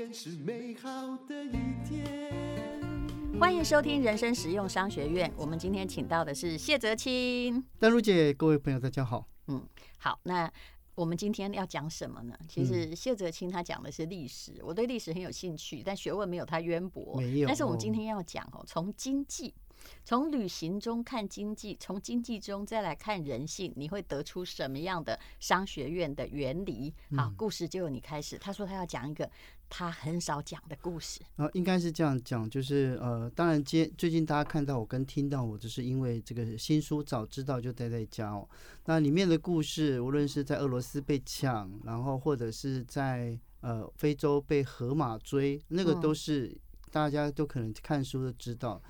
天是美好的一天。欢迎收听人生实用商学院。我们今天请到的是谢泽清。丹如姐，各位朋友，大家好。嗯，好，那我们今天要讲什么呢？其实谢哲清他讲的是历史，我对历史很有兴趣，但学问没有他渊博。没有。但是我们今天要讲哦，从经济。从旅行中看经济，从经济中再来看人性，你会得出什么样的商学院的原理？好，故事就由你开始。他说他要讲一个他很少讲的故事。啊，应该是这样讲，就是呃，当然，接最近大家看到我跟听到我，就是因为这个新书早知道就待在家哦。那里面的故事，无论是在俄罗斯被抢，然后或者是在呃非洲被河马追，那个都是大家都可能看书都知道。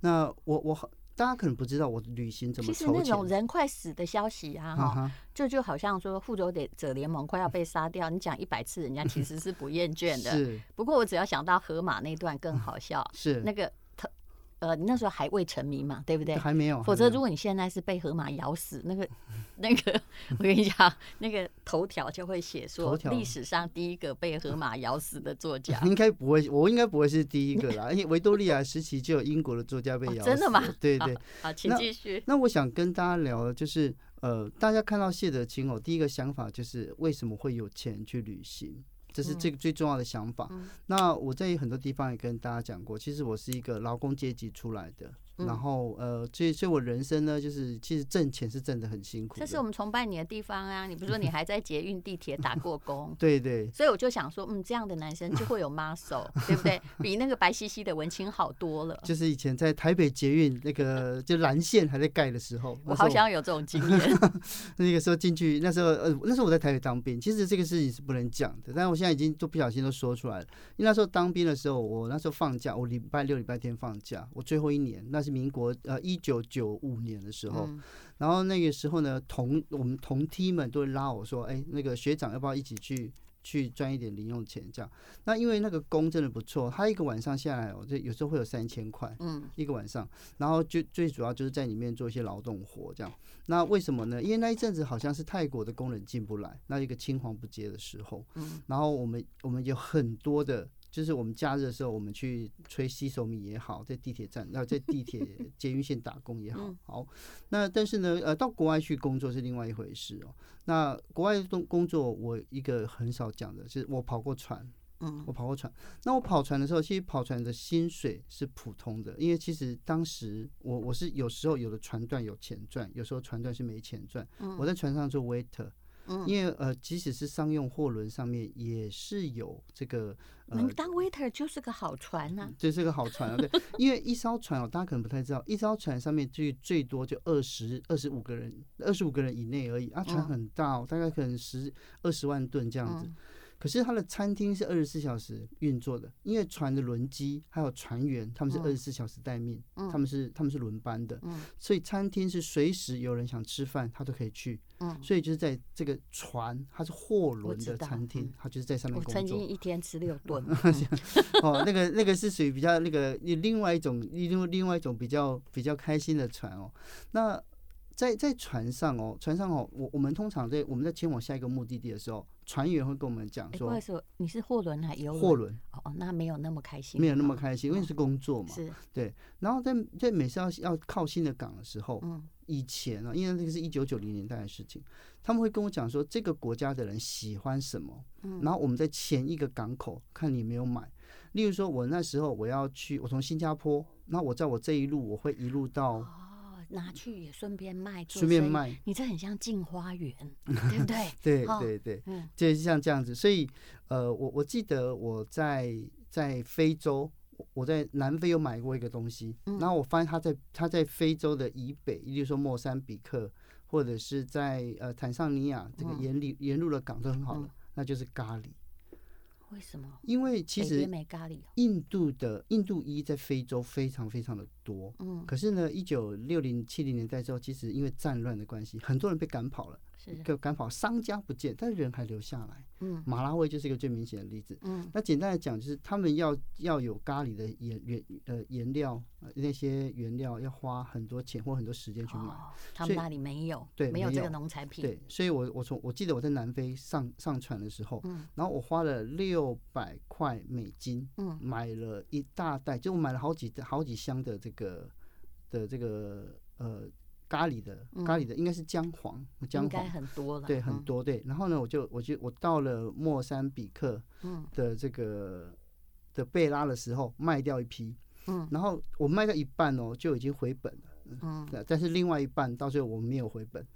那我我好，大家可能不知道我旅行怎么。其实那种人快死的消息啊，哈，就就好像说复仇者联盟快要被杀掉，你讲一百次，人家其实是不厌倦的。是。不过我只要想到河马那段更好笑。是。那个。呃，你那时候还未成名嘛，对不对？还没有。否则，如果你现在是被河马咬死，那个、那个，我跟你讲，那个头条就会写说，历史上第一个被河马咬死的作家。应该不会，我应该不会是第一个啦。因为维多利亚时期就有英国的作家被咬死。真的吗？对对。好，请继续。那我想跟大家聊的就是，呃，大家看到谢德清哦，第一个想法就是为什么会有钱去旅行？这是这个最重要的想法。那我在很多地方也跟大家讲过，其实我是一个劳工阶级出来的。然后呃，所以所以我人生呢，就是其实挣钱是挣得很辛苦。这是我们崇拜你的地方啊！你不是说你还在捷运、地铁打过工？对对。所以我就想说，嗯，这样的男生就会有 muscle，对不对？比那个白兮兮的文青好多了。就是以前在台北捷运那个就蓝线还在盖的时候，我好想要有这种经验。那个时候进去，那时候呃，那时候我在台北当兵。其实这个事情是不能讲的，但是我现在已经都不小心都说出来了。因为那时候当兵的时候，我那时候放假，我礼拜六、礼拜天放假，我最后一年，那是民国呃。一九九五年的时候，嗯、然后那个时候呢，同我们同梯们都会拉我说：“哎，那个学长要不要一起去去赚一点零用钱？”这样，那因为那个工真的不错，他一个晚上下来，哦，就有时候会有三千块，嗯，一个晚上，然后就最主要就是在里面做一些劳动活，这样。那为什么呢？因为那一阵子好像是泰国的工人进不来，那一个青黄不接的时候，嗯，然后我们我们有很多的。就是我们假日的时候，我们去吹西手米也好，在地铁站，然后在地铁捷运线打工也好，好。那但是呢，呃，到国外去工作是另外一回事哦。那国外工工作，我一个很少讲的，就是我跑过船，嗯，我跑过船。那我跑船的时候，其实跑船的薪水是普通的，因为其实当时我我是有时候有的船段有钱赚，有时候船段是没钱赚。我在船上做 waiter。因为呃，即使是商用货轮上面也是有这个。呃，能当 waiter 就是个好船呐，这是个好船啊。对，因为一艘船哦，大家可能不太知道，一艘船上面最最多就二十二十五个人，二十五个人以内而已啊。船很大哦，大概可能十二十万吨这样子。可是它的餐厅是二十四小时运作的，因为船的轮机还有船员他们是二十四小时待命，他们是他们是轮班的，所以餐厅是随时有人想吃饭他都可以去。所以就是在这个船，它是货轮的餐厅，它就是在上面工作。我曾经一天吃六顿。哦，那个那个是属于比较那个另外一种另另外一种比较比较开心的船哦。那在在船上哦，船上哦，我我们通常在我们在前往下一个目的地的时候。船员会跟我们讲说：“不好意思，你是货轮还是游轮？货轮哦，那没有那么开心，没有那么开心，因为是工作嘛。是，对。然后在在每次要要靠新的港的时候，嗯，以前啊，因为那个是一九九零年代的事情，他们会跟我讲说这个国家的人喜欢什么，嗯，然后我们在前一个港口看你没有买。例如说，我那时候我要去，我从新加坡，那我在我这一路我会一路到。”拿去也顺便卖，顺便卖，你这很像进花园，对不对？对对对，嗯，就是像这样子。所以，呃，我我记得我在在非洲，我在南非有买过一个东西，然后我发现他在他在非洲的以北，也就是说莫桑比克或者是在呃坦桑尼亚这个沿里沿路的港都很好的，那就是咖喱。为什么？因为其实印度的印度裔在非洲非常非常的多。嗯，可是呢，一九六零七零年代之后，其实因为战乱的关系，很多人被赶跑了，是赶跑，商家不见，但是人还留下来。嗯，马拉维就是一个最明显的例子。嗯，那简单来讲，就是他们要要有咖喱的颜原呃颜料呃那些原料要花很多钱或很多时间去买。哦，他们那里没有，对，没有这个农产品。对，所以我我从我记得我在南非上上船的时候，嗯，然后我花了六百块美金，嗯，买了一大袋，就我买了好几好几箱的这个的这个呃咖喱的咖喱的，应该是姜黄，姜黄应该很多了，对，很多对。然后呢，我就我就我到了莫桑比克，嗯的这个的贝拉的时候卖掉一批。嗯，然后我卖掉一半哦，就已经回本了。嗯，但是另外一半到最后我没有回本。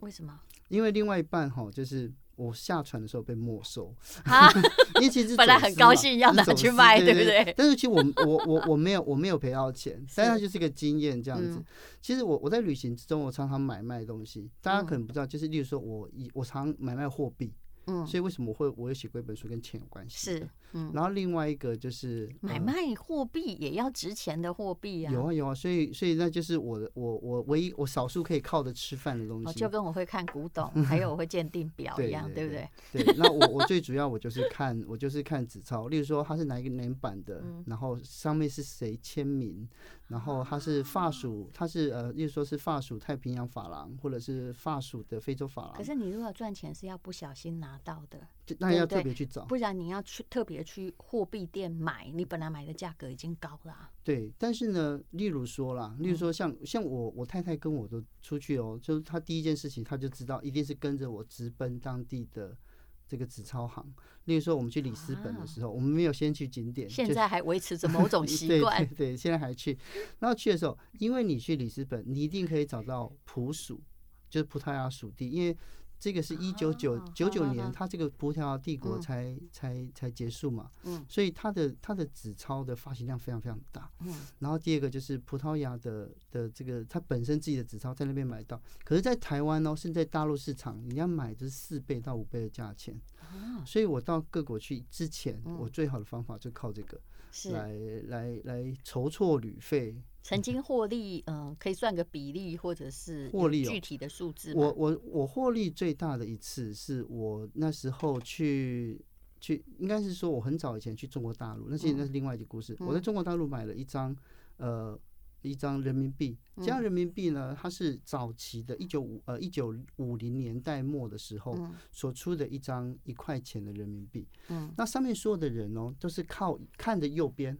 为什么？因为另外一半哈，就是我下船的时候被没收。啊，因为其实 本来很高兴要拿去卖，对不对？但是其实我我我 我没有我没有赔到钱，但是它就是一个经验这样子。其实我我在旅行之中，我常常买卖东西，大家可能不知道，就是例如说我以我常买卖货币。嗯，所以为什么我会我有写过一本书跟钱有关系？是，嗯，然后另外一个就是买卖货币也要值钱的货币啊，有啊有啊，所以所以那就是我的我我唯一我少数可以靠着吃饭的东西，就跟我会看古董，还有我会鉴定表一样，对不对？对，那我我最主要我就是看我就是看纸钞，例如说它是哪一个年版的，然后上面是谁签名，然后它是法属，它是呃，例如说是法属太平洋法郎，或者是法属的非洲法郎。可是你如果赚钱是要不小心拿到的，那要特别去找，不然你要去特别去货币店买，你本来买的价格已经高了啊。对，但是呢，例如说啦，例如说像像我我太太跟我都出去哦，就是她第一件事情，她就知道一定是跟着我直奔当地的这个纸钞行。例如说我们去里斯本的时候，我们没有先去景点，现在还维持着某种 习惯。对对，现在还去。然后去的时候，因为你去里斯本，你一定可以找到葡属，就是葡萄牙属地，因为。这个是一九九九九年，它这个葡萄牙帝国才、嗯、才才结束嘛，嗯，所以它的它的纸钞的发行量非常非常大，嗯，然后第二个就是葡萄牙的的这个它本身自己的纸钞在那边买到，可是，在台湾哦，是在大陆市场，你要买就是四倍到五倍的价钱，所以我到各国去之前，我最好的方法就靠这个来来来筹措旅费。曾经获利，嗯、呃，可以算个比例，或者是 获利具体的数字。我我我获利最大的一次是我那时候去去，应该是说我很早以前去中国大陆，那是那是另外一个故事。嗯、我在中国大陆买了一张呃一张人民币，这张人民币呢，它是早期的一九五呃一九五零年代末的时候所出的一张一块钱的人民币。嗯，那上面所有的人哦，都是靠看着右边。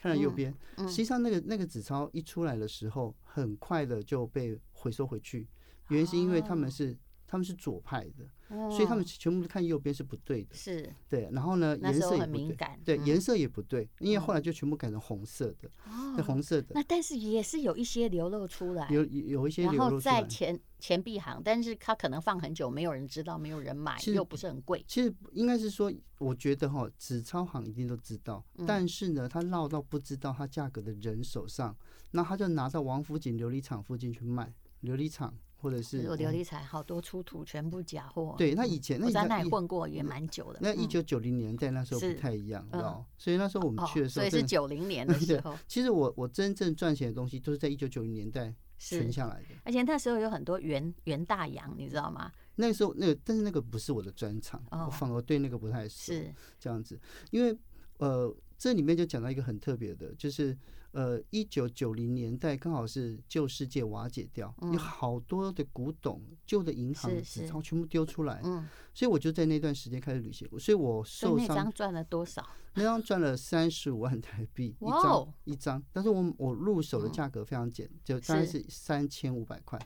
看着右边，实际上那个那个纸钞一出来的时候，很快的就被回收回去。原因是因为他们是他们是左派的，所以他们全部看右边是不对的。是，对。然后呢，颜色也不对，对，颜色也不对，因为后来就全部改成红色的，那红色的。那但是也是有一些流露出来，有有一些流露出来。然后在钱钱币行，但是它可能放很久，没有人知道，没有人买，又不是很贵。其实应该是说，我觉得哈，纸钞行一定都知道，但是呢，他绕到不知道它价格的人手上，那他就拿到王府井琉璃厂附近去卖，琉璃厂。或者是有琉璃厂好多出土全部假货。对，那以前那在那里混过也蛮久的。那一九九零年代那时候不太一样，知道？所以那时候我们去的时候，所以是九零年的 时候。其实我我真正赚钱的东西都是在一九九零年代存下来的。而且那时候有很多袁袁大洋，你知道吗？那个时候那个，但是那个不是我的专长，我反而对那个不太熟。是这样子，因为呃，这里面就讲到一个很特别的，就是。呃，一九九零年代刚好是旧世界瓦解掉，有好多的古董、旧的银行纸钞全部丢出来，所以我就在那段时间开始旅行，所以我受伤。那张赚了多少？那张赚了三十五万台币一张一张，但是我我入手的价格非常简，就大概是三千五百块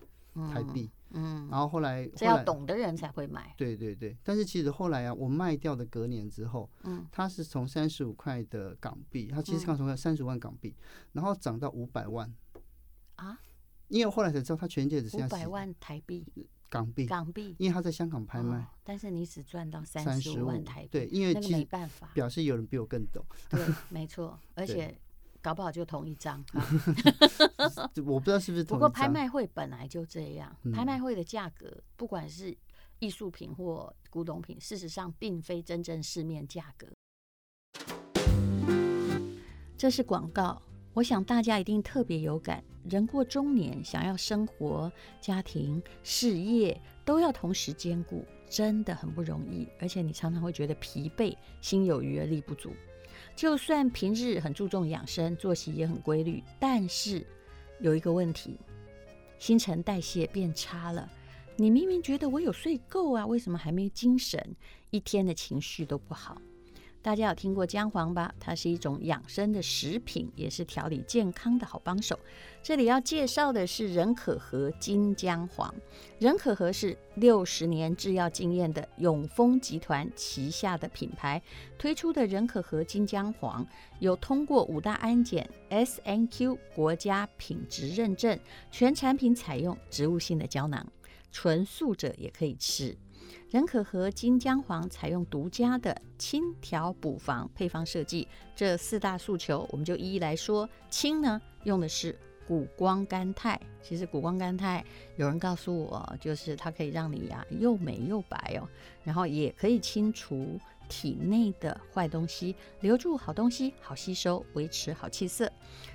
台币。嗯，然后后来这要懂的人才会买。对对对，但是其实后来啊，我卖掉的隔年之后，嗯，它是从三十五块的港币，它其实刚从三十万港币，然后涨到五百万。啊，因为后来才知道它全世界只剩下五百万台币。港币。港币，因为他在香港拍卖，但是你只赚到三十万台币，对，因为没办法，表示有人比我更懂，对，没错，而且。搞不好就同一张，我不知道是不是同一。不过拍卖会本来就这样，拍卖会的价格，不管是艺术品或古董品，事实上并非真正市面价格。这是广告，我想大家一定特别有感。人过中年，想要生活、家庭、事业都要同时兼顾，真的很不容易，而且你常常会觉得疲惫，心有余而力不足。就算平日很注重养生，作息也很规律，但是有一个问题，新陈代谢变差了。你明明觉得我有睡够啊，为什么还没精神？一天的情绪都不好。大家有听过姜黄吧？它是一种养生的食品，也是调理健康的好帮手。这里要介绍的是仁可和金姜黄。仁可和是六十年制药经验的永丰集团旗下的品牌推出的仁可和金姜黄，有通过五大安检 SNQ 国家品质认证，全产品采用植物性的胶囊，纯素者也可以吃。人可和金姜黄采用独家的清调补防配方设计，这四大诉求我们就一一来说。清呢，用的是谷胱甘肽，其实谷胱甘肽有人告诉我，就是它可以让你呀、又美又白哦，然后也可以清除体内的坏东西，留住好东西，好吸收，维持好气色。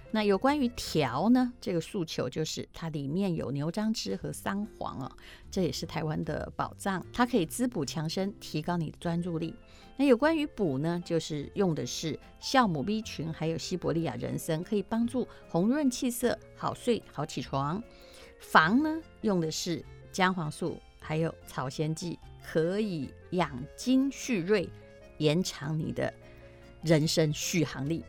那有关于调呢，这个诉求就是它里面有牛樟芝和桑黄哦，这也是台湾的宝藏，它可以滋补强身，提高你的专注力。那有关于补呢，就是用的是酵母 B 群，还有西伯利亚人参，可以帮助红润气色，好睡好起床。防呢，用的是姜黄素，还有草酰剂，可以养精蓄锐，延长你的人生续航力。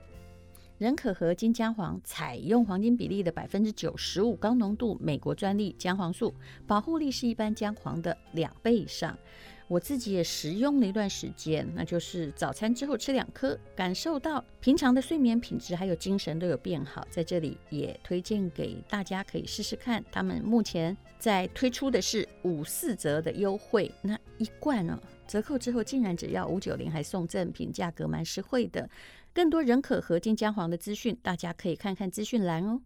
人可和金姜黄采用黄金比例的百分之九十五高浓度美国专利姜黄素，保护力是一般姜黄的两倍以上。我自己也食用了一段时间，那就是早餐之后吃两颗，感受到平常的睡眠品质还有精神都有变好。在这里也推荐给大家可以试试看，他们目前在推出的是五四折的优惠，那一罐呢、哦、折扣之后竟然只要五九零，还送赠品，价格蛮实惠的。更多人可和金姜黄的资讯，大家可以看看资讯栏哦。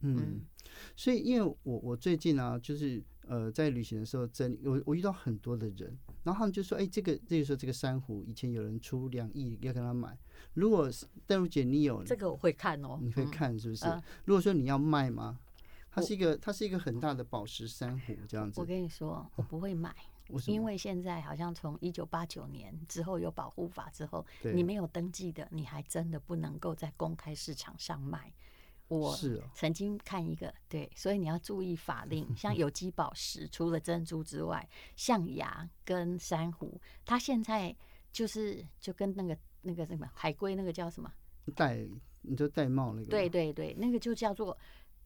嗯，所以因为我我最近啊，就是呃在旅行的时候，真我我遇到很多的人，然后他们就说，哎，这个这个说这个珊瑚以前有人出两亿要跟他买，如果邓如姐你有这个我会看哦，你会看是不是？嗯呃、如果说你要卖吗？它是一个它是一个很大的宝石珊瑚这样子。我跟你说，我不会买。因为现在好像从一九八九年之后有保护法之后，你没有登记的，你还真的不能够在公开市场上卖。我曾经看一个，对，所以你要注意法令。像有机宝石，除了珍珠之外，象牙跟珊瑚，它现在就是就跟那个那个什么海龟那个叫什么戴，你就戴帽那个，对对对，那个就叫做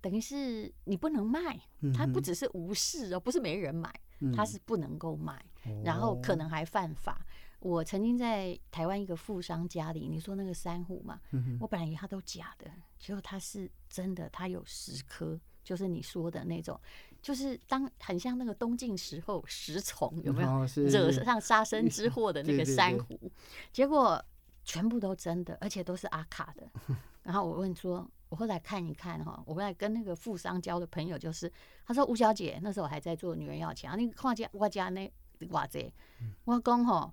等于是你不能卖，它不只是无视哦，不是没人买。它是不能够买，然后可能还犯法。我曾经在台湾一个富商家里，你说那个珊瑚嘛，我本来以为它都假的，结果它是真的，它有十颗，就是你说的那种，就是当很像那个东晋时候石虫有没有惹上杀身之祸的那个珊瑚，结果全部都真的，而且都是阿卡的。然后我问说。我后来看一看哈，我后来跟那个富商交的朋友就是，他说吴小姐那时候我还在做女人要钱，你看家我家那哇这，我讲哈，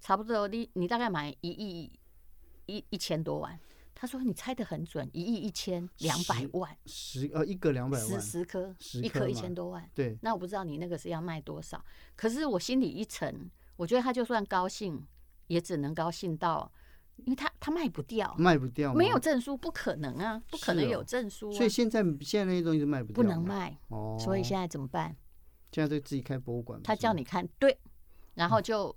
差不多你你大概买一亿一一千多万，他说你猜的很准，一亿一千两百万，十呃一个两百万，十十颗，一颗一千多万，对，那我不知道你那个是要卖多少，可是我心里一沉，我觉得他就算高兴，也只能高兴到。因为他他卖不掉，卖不掉，没有证书，不可能啊，不可能有证书，啊哦。所以现在现在那些东西都卖不掉，不能卖。哦，所以现在怎么办？现在就自己开博物馆。他叫你看对，然后就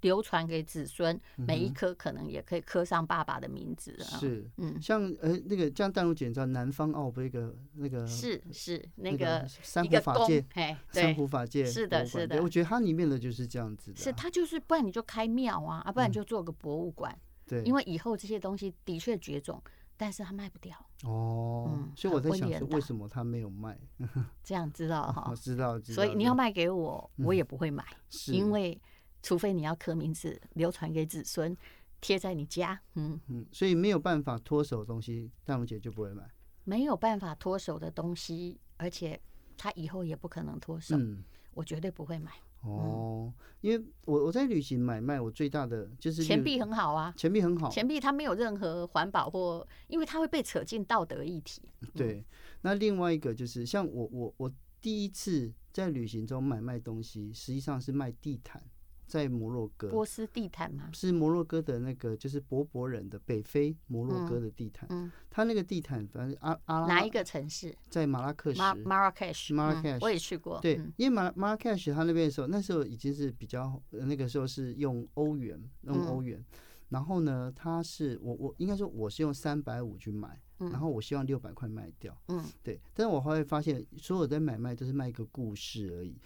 流传给子孙，嗯，每一颗可能也可以刻上爸爸的名字，啊。是，嗯，像呃那个像淡如姐知道南方澳那个那个是是那个珊瑚法界，嘿，珊瑚法界是的，是的。我觉得它里面的就是这样子的，啊。是，它就是不然你就开庙啊，啊，不然就做个博物馆。嗯对，因为以后这些东西的确绝种，但是它卖不掉哦。嗯，所以我在想说，为什么他没有卖？这样知道 哈？我知道，知道。所以你要卖给我，我也不会买，是因为除非你要刻名字，流传给子孙，贴在你家。嗯嗯，所以没有办法脱手的东西，大龙姐就不会买。没有办法脱手的东西，而且他以后也不可能脱手，嗯，我绝对不会买。哦，因为我我在旅行买卖，我最大的就是钱币很好啊，钱币很好，钱币它没有任何环保或，因为它会被扯进道德议题。对，那另外一个就是像我我我第一次在旅行中买卖东西，实际上是卖地毯，在摩洛哥。波斯地毯吗？是摩洛哥的那个，就是柏柏人的北非摩洛哥的地毯。嗯，他那个地毯，反正阿阿拉哪一个城市？在马拉克什。马马拉克什。马拉克什，我也去过。对，因为马马拉克什他那边的时候，那时候已经是比较那个时候是用欧元，用欧元。然后呢，他是我我应该说我是用三百五去买。然后我希望六百块卖掉，嗯，对，但是我后来发现，所有的买卖都是卖一个故事而已。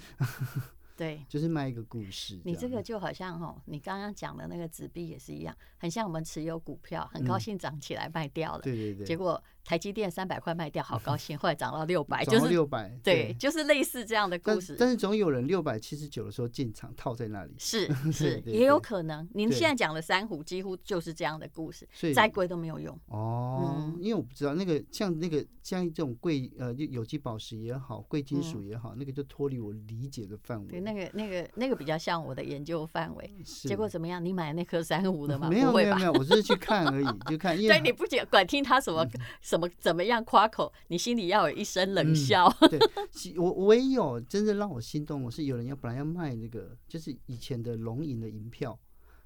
对，就是卖一个故事。你这个就好像哦，你刚刚讲的那个纸币也是一样，很像我们持有股票，很高兴涨起来卖掉了。对对对。结果台积电三百块卖掉，好高兴，后来涨到六百，就是六百。对，就是类似这样的故事。但是总有人六百七十九的时候进场套在那里。是 是，也有可能。您现在讲的珊瑚几乎就是这样的故事，再贵都没有用。哦，因为我不知道那个像那个像这种贵呃有机宝石也好，贵金属也好，那个就脱离我理解的范围。对那个、那个、那个比较像我的研究范围，结果怎么样？你买那颗珊瑚的吗？没有没有没有，我只是去看而已，就看。对，你不管听他什么什么怎么样夸口，你心里要有一声冷笑。对，我唯有真正让我心动，我是有人要本来要卖那个，就是以前的龙银的银票。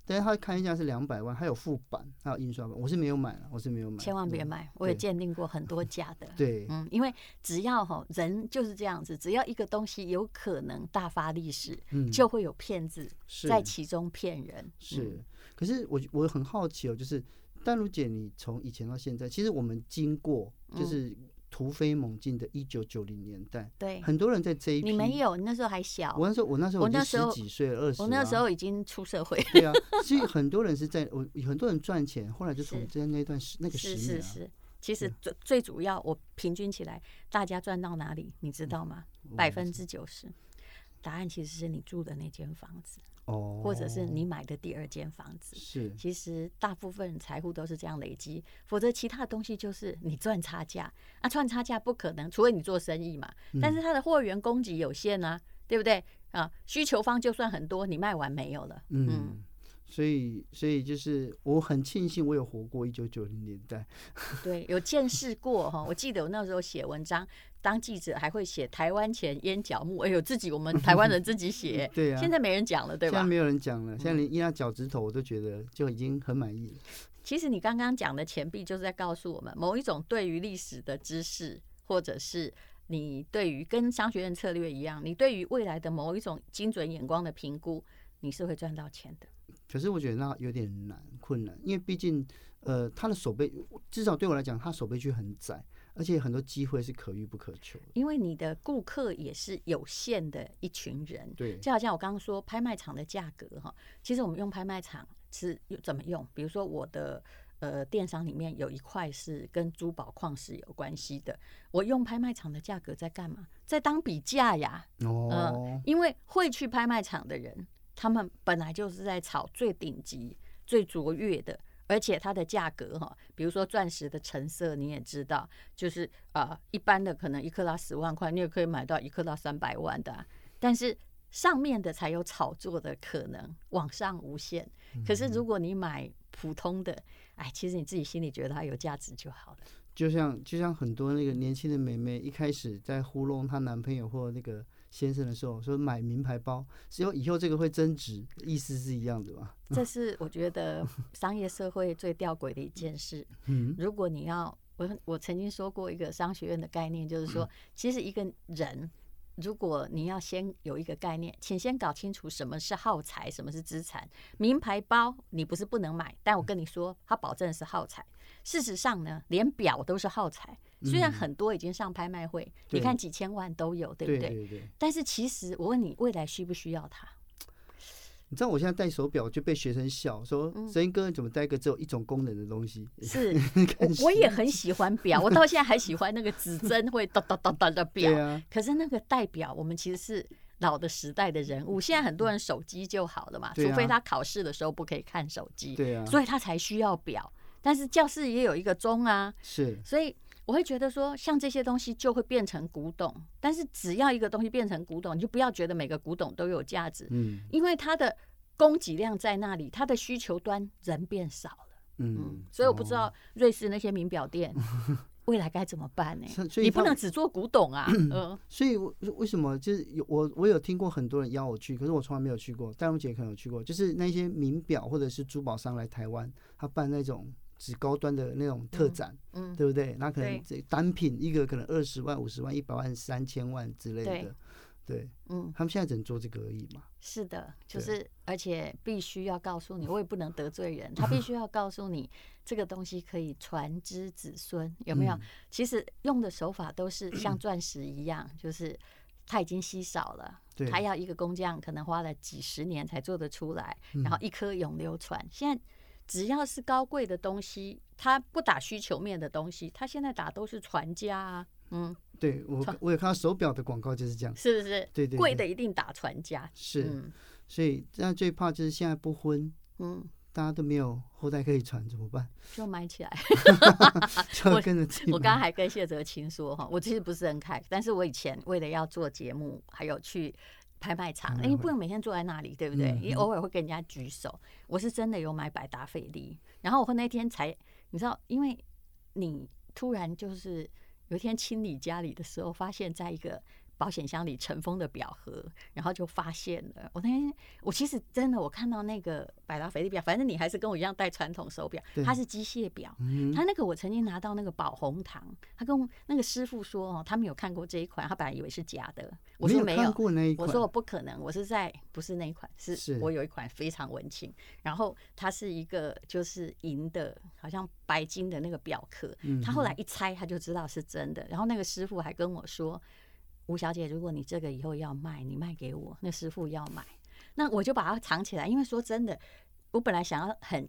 但是他看一下是两百万，还有副版，还有印刷版，我是没有买了，我是没有买。千万别买，我也鉴定过很多 假的。对，嗯，因为只要哈人就是这样子，只要一个东西有可能大发利市，嗯，就会有骗子在其中骗人。是，可是我我很好奇哦，就是淡如姐，你从以前到现在，其实我们经过就是。突飞猛进的一九九零年代，对，很多人在这一批，你没有，你那时候还小。我那时候，我那时候，我那时候十几岁，二十。我那时候已经出社会。对啊，所以很多人是在我，很多人赚钱，后来就从在那段时那个十年。是是是，其实最最主要，我平均起来，大家赚到哪里，你知道吗？百分之九十，答案其实是你住的那间房子。哦，或者是你买的第二间房子，是，其实大部分财富都是这样累积，否则其他的东西就是你赚差价，啊，赚差价不可能，除非你做生意嘛，但是它的货源供给有限啊，对不对？啊？需求方就算很多，你卖完没有了，嗯。嗯所以，所以就是我很庆幸我有活过一九九零年代，对，有见识过哈。我记得我那时候写文章，当记者还会写台湾钱烟脚木，哎呦，自己我们台湾人自己写，对啊。现在没人讲了，对吧？现在没有人讲了，现在连印他脚趾头我都觉得就已经很满意了。其实你刚刚讲的钱币，就是在告诉我们某一种对于历史的知识，或者是你对于跟商学院策略一样，你对于未来的某一种精准眼光的评估，你是会赚到钱的。可是我觉得那有点难困难，因为毕竟，呃，他的手背至少对我来讲，他手背区很窄，而且很多机会是可遇不可求。因为你的顾客也是有限的一群人，对，就好像我刚刚说拍卖场的价格哈，其实我们用拍卖场是怎么用？比如说我的呃电商里面有一块是跟珠宝矿石有关系的，我用拍卖场的价格在干嘛？在当比价呀。哦、呃，因为会去拍卖场的人。他们本来就是在炒最顶级、最卓越的，而且它的价格哈，比如说钻石的成色，你也知道，就是啊、呃，一般的可能一克拉十万块，你也可以买到一克拉三百万的、啊，但是上面的才有炒作的可能，往上无限。可是如果你买普通的，哎，其实你自己心里觉得它有价值就好了。就像就像很多那个年轻的美眉一开始在糊弄她男朋友或那个。先生的时候说买名牌包，只有以后这个会增值，意思是一样的吧？这是我觉得商业社会最吊诡的一件事。如果你要，我我曾经说过一个商学院的概念，就是说，其实一个人，如果你要先有一个概念，请先搞清楚什么是耗材，什么是资产。名牌包你不是不能买，但我跟你说，它保证是耗材。事实上呢，连表都是耗材。虽然很多已经上拍卖会，你看几千万都有，对不对？但是其实我问你，未来需不需要它？你知道我现在戴手表就被学生笑说：“声音哥，你怎么戴个只有一种功能的东西？”是，我也很喜欢表，我到现在还喜欢那个指针会哒哒哒哒的 表。可是那个戴表，我们其实是老的时代的人物。现在很多人手机就好了嘛，除非他考试的时候不可以看手机，对啊，所以他才需要表。但是教室也有一个钟啊，是，所以。我会觉得说，像这些东西就会变成古董，但是只要一个东西变成古董，你就不要觉得每个古董都有价值，嗯，因为它的供给量在那里，它的需求端人变少了，嗯，所以我不知道瑞士那些名表店 未来该怎么办呢？你不能只做古董啊。嗯，所以为什么就是有我我有听过很多人邀我去，可是我从来没有去过。戴荣姐可能有去过，就是那些名表或者是珠宝商来台湾，他办那种只高端的那种特展，嗯，嗯对不对？那可能这单品一个可能二十万、五十万、一百万、三千万之类的。对，嗯，他们现在只能做这个而已嘛。是的，就是而且必须要告诉你，我也不能得罪人，他必须要告诉你这个东西可以传之子孙，有没有？其实用的手法都是像钻石一样，就是它已经稀少了，它要一个工匠可能花了几十年才做得出来，然后一颗永流传。现在只要是高贵的东西，他不打需求面的东西，他现在打都是传家啊，嗯。对我，我有看到手表的广告就是这样，是不是？对对，贵的一定打传家。是，所以这样最怕就是现在不婚，嗯，大家都没有后代可以传，怎么办？就买起来。就跟着我刚刚还跟谢哲清说哈，我其实不是很开，但是我以前为了要做节目，还有去拍卖场，因为不能每天坐在那里，对不对？因为偶尔会跟人家举手。我是真的有买百达翡丽，然后我那天才，你知道，因为你突然就是。有一天清理家里的时候，发现在一个保险箱里尘封的表盒，然后就发现了。我那天我其实真的我看到那个百达翡丽表，反正你还是跟我一样戴传统手表，它是机械表。嗯它那个我曾经拿到那个宝红糖，他跟那个师傅说哦，他没有看过这一款，他本来以为是假的。我说没有，我说我不可能，我是在不是那一款，是我有一款非常文青，然后它是一个就是银的，好像白金的那个表壳。他后来一拆，他就知道是真的。然后那个师傅还跟我说。吴小姐，如果你这个以后要卖，你卖给我，那师傅要买，那我就把它藏起来。因为说真的，我本来想要很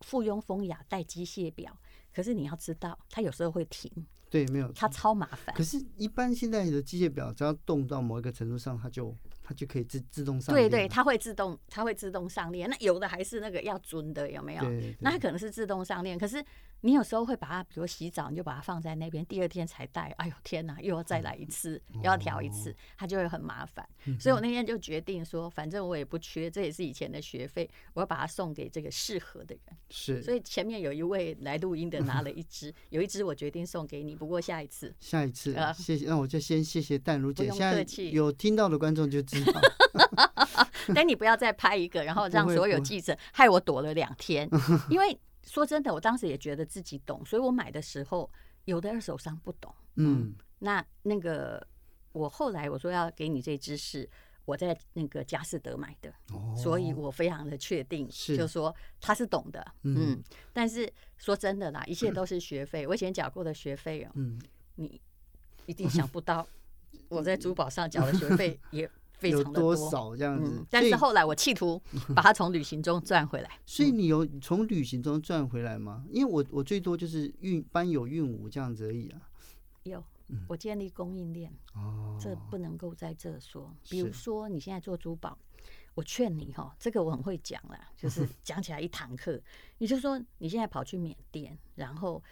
附庸风雅戴机械表，可是你要知道，它有时候会停。对，没有，它超麻烦。可是，一般现在的机械表，只要动到某一个程度上，它就。它就可以自自动上链。对对，它会自动，它会自动上链。那有的还是那个要钻的，有没有？对对，那它可能是自动上链，可是你有时候会把它，比如洗澡，你就把它放在那边，第二天才带。哎呦天哪，又要再来一次，又要调一次，它就会很麻烦。所以我那天就决定说，反正我也不缺，这也是以前的学费，我要把它送给这个适合的人。是。所以前面有一位来录音的拿了一支，有一支我决定送给你，不过下一次。下一次，谢谢。那我就先谢谢淡如姐。不用客气。有听到的观众就知道。但你不要再拍一个，然后让所有记者害我躲了两天。因为说真的，我当时也觉得自己懂，所以我买的时候有的二手商不懂。嗯，那那个我后来我说要给你这支是我在那个佳士得买的，所以我非常的确定，就是说他是懂的。嗯，但是说真的啦，一切都是学费，我以前缴过的学费哦，你一定想不到 我在珠宝上缴的学费也。非常的多，有多少这样子？嗯，但是后来我企图 把它从旅行中赚回来。所以你有从旅行中赚回来吗？因为我我最多就是运班有运五这样子而已啊。有，我建立供应链。哦，这不能够在这说。比如说你现在做珠宝，我劝你哈，这个我很会讲啦，就是 讲起来一堂课。你就说你现在跑去缅甸，然后。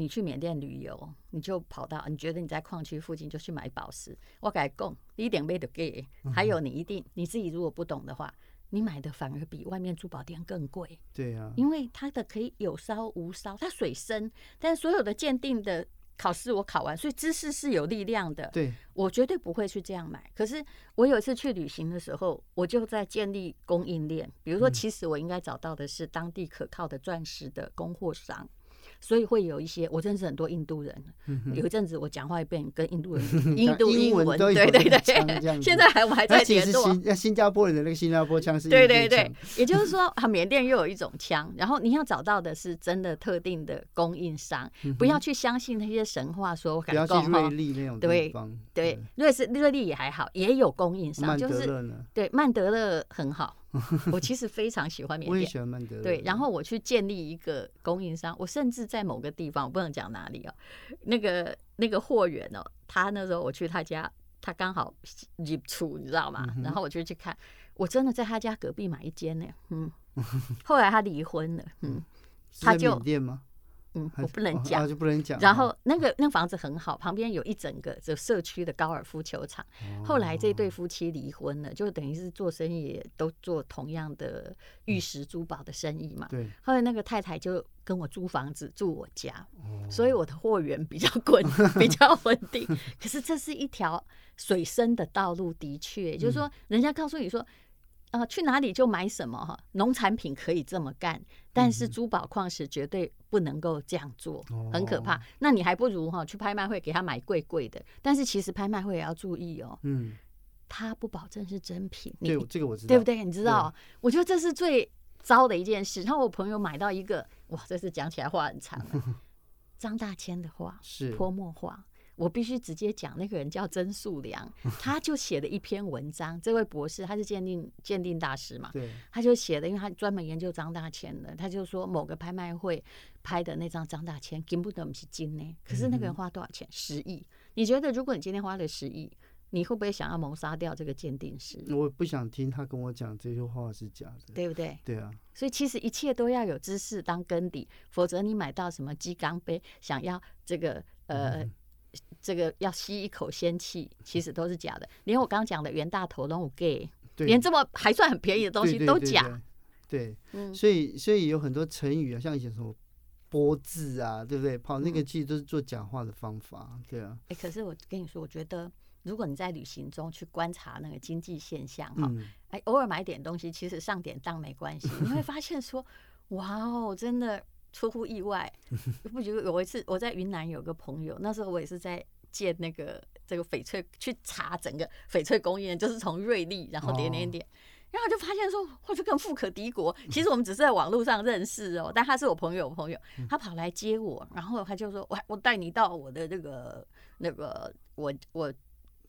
你去缅甸旅游，你就跑到你觉得你在矿区附近就去买宝石。我改供，一点没得给。还有你一定你自己如果不懂的话，你买的反而比外面珠宝店更贵。对啊，因为它的可以有烧无烧，它水深，但所有的鉴定的考试我考完，所以知识是有力量的。对，我绝对不会去这样买。可是我有一次去旅行的时候，我就在建立供应链。比如说，其实我应该找到的是当地可靠的钻石的供货商。所以会有一些，我认识很多印度人。有一阵子我讲话也变跟印度人，印度英文，对对对。现在还我还在联络。新新加坡人的那个新加坡腔是。对对对，也就是说，啊，缅甸又有一种腔。然后你要找到的是真的特定的供应商，不要去相信那些神话说。我不要去瑞丽那种地方。对，瑞士瑞丽也还好，也有供应商，就是对曼德勒很好。我其实非常喜欢缅甸，我也喜欢曼德勒。对，然后我去建立一个供应商，我甚至在某个地方，我不能讲哪里哦。那个那个货源哦，他那时候我去他家，他刚好入出，你知道吗？然后我就去看，我真的在他家隔壁买一间呢。嗯，后来他离婚了。嗯，他就缅甸吗？嗯，我不能哦讲啊，就不能讲。然后那个那个房子很好，旁边有一整个就社区的高尔夫球场。哦后来这对夫妻离婚了，就等于是做生意都做同样的玉石珠宝的生意嘛。对，后来那个太太就跟我租房子住我家，哦所以我的货源比较稳，比较稳定。可是这是一条水深的道路，的确，就是说人家告诉你说。呃，去哪里就买什么哈？农产品可以这么干，但是珠宝矿石绝对不能够这样做，很可怕。那你还不如哈去拍卖会给他买贵贵的。但是其实拍卖会也要注意哦，嗯，他不保证是真品。对，这个我知道，对不对？你知道，我觉得这是最糟的一件事。然后我朋友买到一个，哇，这是讲起来话很长，张大千的画是泼墨画。我必须直接讲，那个人叫曾素良，他就写了一篇文章。这位博士他是鉴定鉴定大师嘛，对，他就写的，因为他专门研究张大千的，他就说某个拍卖会拍的那张张大千，根本都不是金呢。可是那个人花多少钱？十亿。你觉得如果你今天花了十亿，你会不会想要谋杀掉这个鉴定师？我不想听他跟我讲这些话是假的，对不对？对啊。所以其实一切都要有知识当根底，否则你买到什么鸡缸杯，想要这个呃。嗯这个要吸一口仙气，其实都是假的。连我刚讲的袁大头都 gay，连这么还算很便宜的东西都假。对，所以所以有很多成语啊，像以前什么波字啊，对不对？跑那个其实都是做假话的方法，对啊。哎，可是我跟你说，我觉得如果你在旅行中去观察那个经济现象哈，哎，偶尔买点东西，其实上点当没关系，你会发现说，哇哦，真的。出乎意外，不觉得有一次我在云南有个朋友，那时候我也是在建那个这个翡翠，去查整个翡翠工业，就是从瑞丽，然后点点点，然后就发现说，哇，这更富可敌国。其实我们只是在网络上认识哦，但他是我朋友朋友，他跑来接我，然后他就说，我我带你到我的这个那个我我。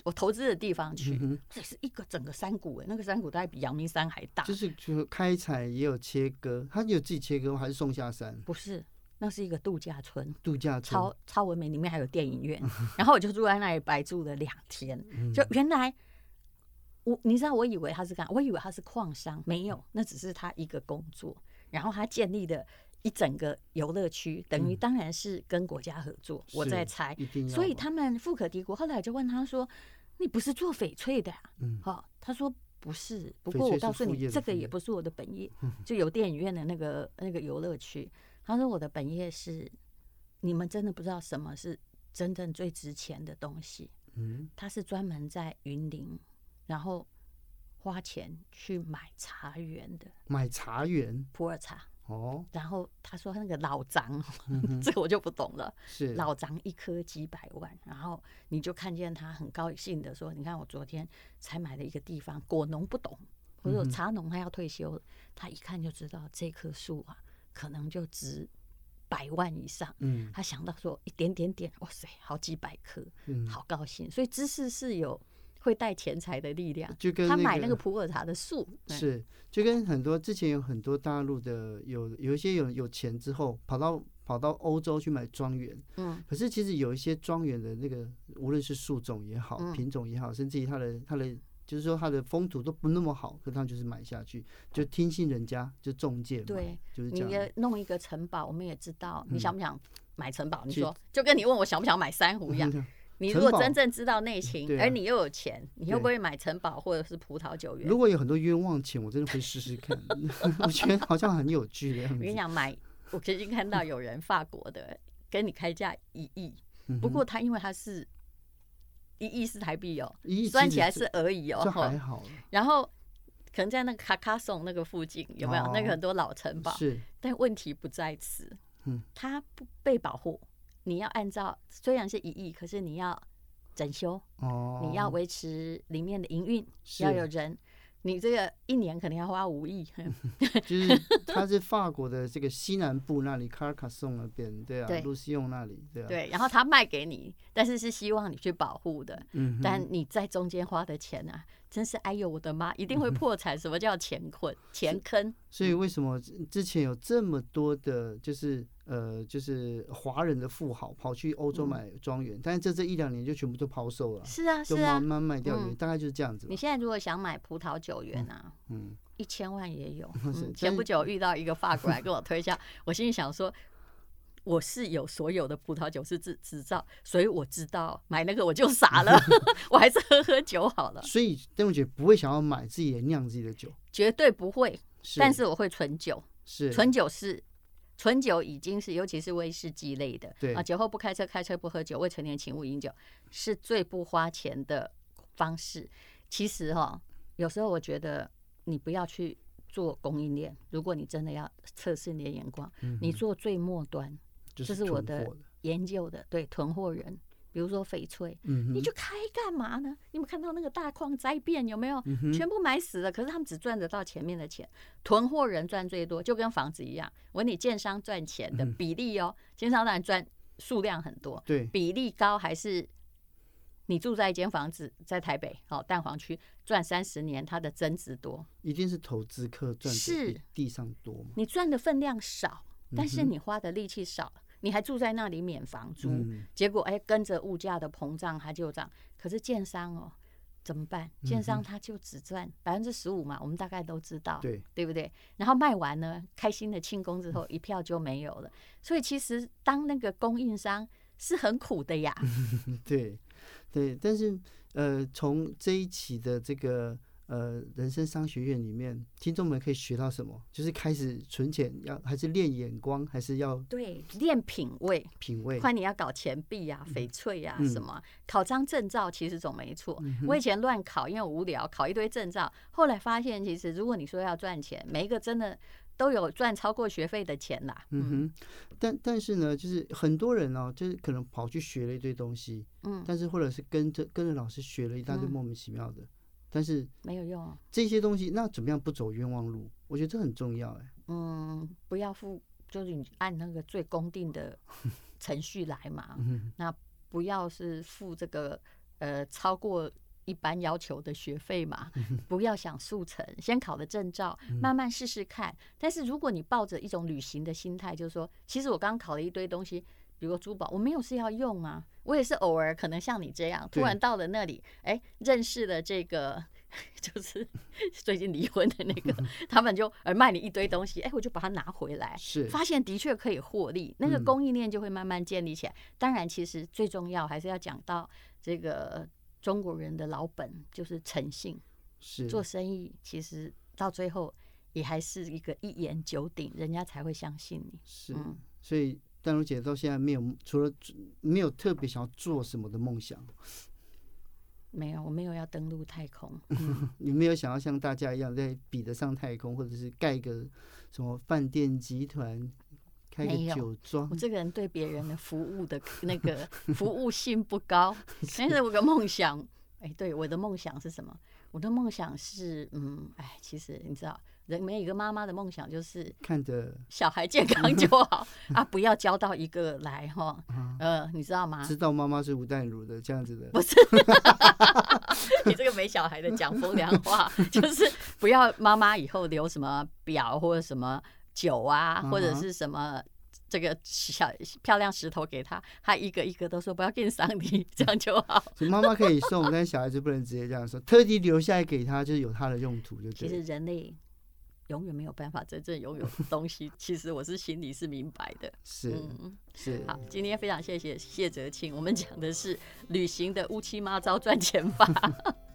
我投资的地方去，这是一个整个山谷哎，那个山谷大概比阳明山还大。就是就开采也有切割，他有自己切割还是送下山？不是，那是一个度假村。度假村超超文明，里面还有电影院。然后我就住在那里白住了两天。就原来我你知道，我以为他是干，我以为他是矿商，没有，那只是他一个工作。然后他建立的一整个游乐区，等于当然是跟国家合作。我在猜，所以他们富可敌国。后来我就问他说：“你不是做翡翠的呀？”嗯，好，他说不是。不过我告诉你，这个也不是我的本业，就有电影院的那个那个游乐区。他说我的本业是，你们真的不知道什么是真正最值钱的东西。嗯，他是专门在云林，然后花钱去买茶园的，买茶园普洱茶。哦，然后他说那个老欉，这个我就不懂了。是老张一颗几百万，然后你就看见他很高兴的说：“你看我昨天才买了一个地方，果农不懂，或者茶农他要退休了，他一看就知道这棵树啊，可能就值百万以上。嗯，他想到说一点点点，哇塞，好几百颗，好高兴。所以知识是有。”会带钱财的力量，就跟他买那个普洱茶的树是，就跟很多之前有很多大陆的有有一些有有钱之后跑到跑到欧洲去买庄园，嗯，可是其实有一些庄园的那个无论是树种也好，品种也好，甚至于它的它的就是说它的风土都不那么好，可他就是买下去，就听信人家就中介，对，就是这样。你也弄一个城堡，我们也知道，你想不想买城堡？你说，就跟你问我想不想买珊瑚一样。你如果真正知道内情，而你又有钱，你会不会买城堡或者是葡萄酒园？如果有很多冤枉钱，我真的会试试看。我觉得好像很有趣的样子。我跟你讲，买我最近看到有人法国的跟你开价一亿，不过他因为他是一亿是台币哦，算起来是而已哦，还好。然后可能在那个卡卡松那个附近有没有那个很多老城堡？是，但问题不在此，嗯，它不被保护。你要按照虽然是一亿，可是你要整修哦，你要维持里面的营运，要有人，你这个一年可能要花五亿。就是它是法国的这个西南部那里，卡尔卡松那边，对啊，卢西用那里，对啊，对。然后他卖给你，但是是希望你去保护的，嗯，但你在中间花的钱啊，真是哎呦我的妈，一定会 破产。什么叫钱困钱坑？所以为什么之前有这么多的，就是。呃，就是华人的富豪跑去欧洲买庄园，但是这这一两年就全部都抛售了。是啊，是啊慢慢卖掉，大概就是这样子。你现在如果想买葡萄酒园啊，嗯，一千万也有。前不久遇到一个法国来跟我推销，我心里想说，我是有所有的葡萄酒是执执照，所以我知道买那个我就傻了，我还是喝喝酒好了。所以邓文姐不会想要买自己酿自己的酒，绝对不会。但是我会存酒，是存酒是存酒已经是，尤其是威士忌类的，对啊，酒后不开车，开车不喝酒，未成年请勿饮酒，是最不花钱的方式。其实哈、哦，有时候我觉得你不要去做供应链，如果你真的要测试你的眼光，嗯、你做最末端。这是我的研究的，对囤货人，比如说翡翠，嗯、你就开干嘛呢？你有没有看到那个大矿灾变有没有？嗯、全部买死了，可是他们只赚得到前面的钱，囤货人赚最多，就跟房子一样。我问你，建商赚钱的比例哦，建商当然赚数量很多，对，比例高还是你住在一间房子在台北好蛋黄区赚三十年，它的增值多，一定是投资客赚是地上多嘛？你赚的分量少。但是你花的力气少，你还住在那里免房租，结果哎跟着物价的膨胀它就涨。可是建商哦怎么办？建商他就只赚百分之十五嘛，我们大概都知道，对对不对？然后卖完呢，开心的庆功之后，一票就没有了。所以其实当那个供应商是很苦的呀。对对，但是呃，从这一期的这个。呃，人生商学院里面，听众们可以学到什么？就是开始存钱，要还是练眼光，还是要对练品味？品味，看你要搞钱币呀、翡翠呀什么，考张证照其实总没错。我以前乱考，因为无聊，考一堆证照，后来发现其实如果你说要赚钱，每一个真的都有赚超过学费的钱啦。嗯哼，但但是呢，就是很多人哦，就是可能跑去学了一堆东西，嗯，但是或者是跟着跟着老师学了一大堆莫名其妙的。但是没有用，啊这些东西那怎么样不走冤枉路？我觉得这很重要哎。嗯，不要付，就是你按那个最公定的 程序来嘛。那不要是付这个呃超过一般要求的学费嘛。不要想速成，先考了证照，慢慢试试看。但是如果你抱着一种旅行的心态，就是说，其实我刚考了一堆东西。比如说珠宝，我没有是要用啊，我也是偶尔可能像你这样，突然到了那里，哎，认识了这个 就是 最近离婚的那个，他们就而卖你一堆东西，哎，我就把它拿回来，是发现的确可以获利，那个供应链就会慢慢建立起来。当然，其实最重要还是要讲到这个中国人的老本，就是诚信，是做生意，其实到最后也还是一个一言九鼎，人家才会相信你。是，所以。淡如姐到现在没有，除了没有特别想要做什么的梦想，没有，我没有要登陆太空。你没有想要像大家一样在比得上太空，或者是盖个什么饭店集团，开个酒庄。我这个人对别人的服务的 那个服务性不高，但是我的梦想，哎、欸，对，我的梦想是什么？我的梦想是，嗯，哎，其实你知道。人每一个妈妈的梦想就是看着 小孩健康就好 啊，不要交到一个来哈，呃，你知道吗？知道妈妈是吴淡如的这样子的，不是？你这个没小孩的讲风凉话，就是不要妈妈以后留什么表或者什么酒啊，或者是什么这个小漂亮石头给他，他一个一个都说不要给你赏你，这样就好。所以妈妈可以送，但是小孩子不能直接这样说，特地留下来给他，就是有他的用途，就对。其实人类。永远没有办法真正拥有的东西，其实我是心里是明白的。是，嗯，是。好，今天非常谢谢谢哲庆，我们讲的是旅行的乌七八糟赚钱法。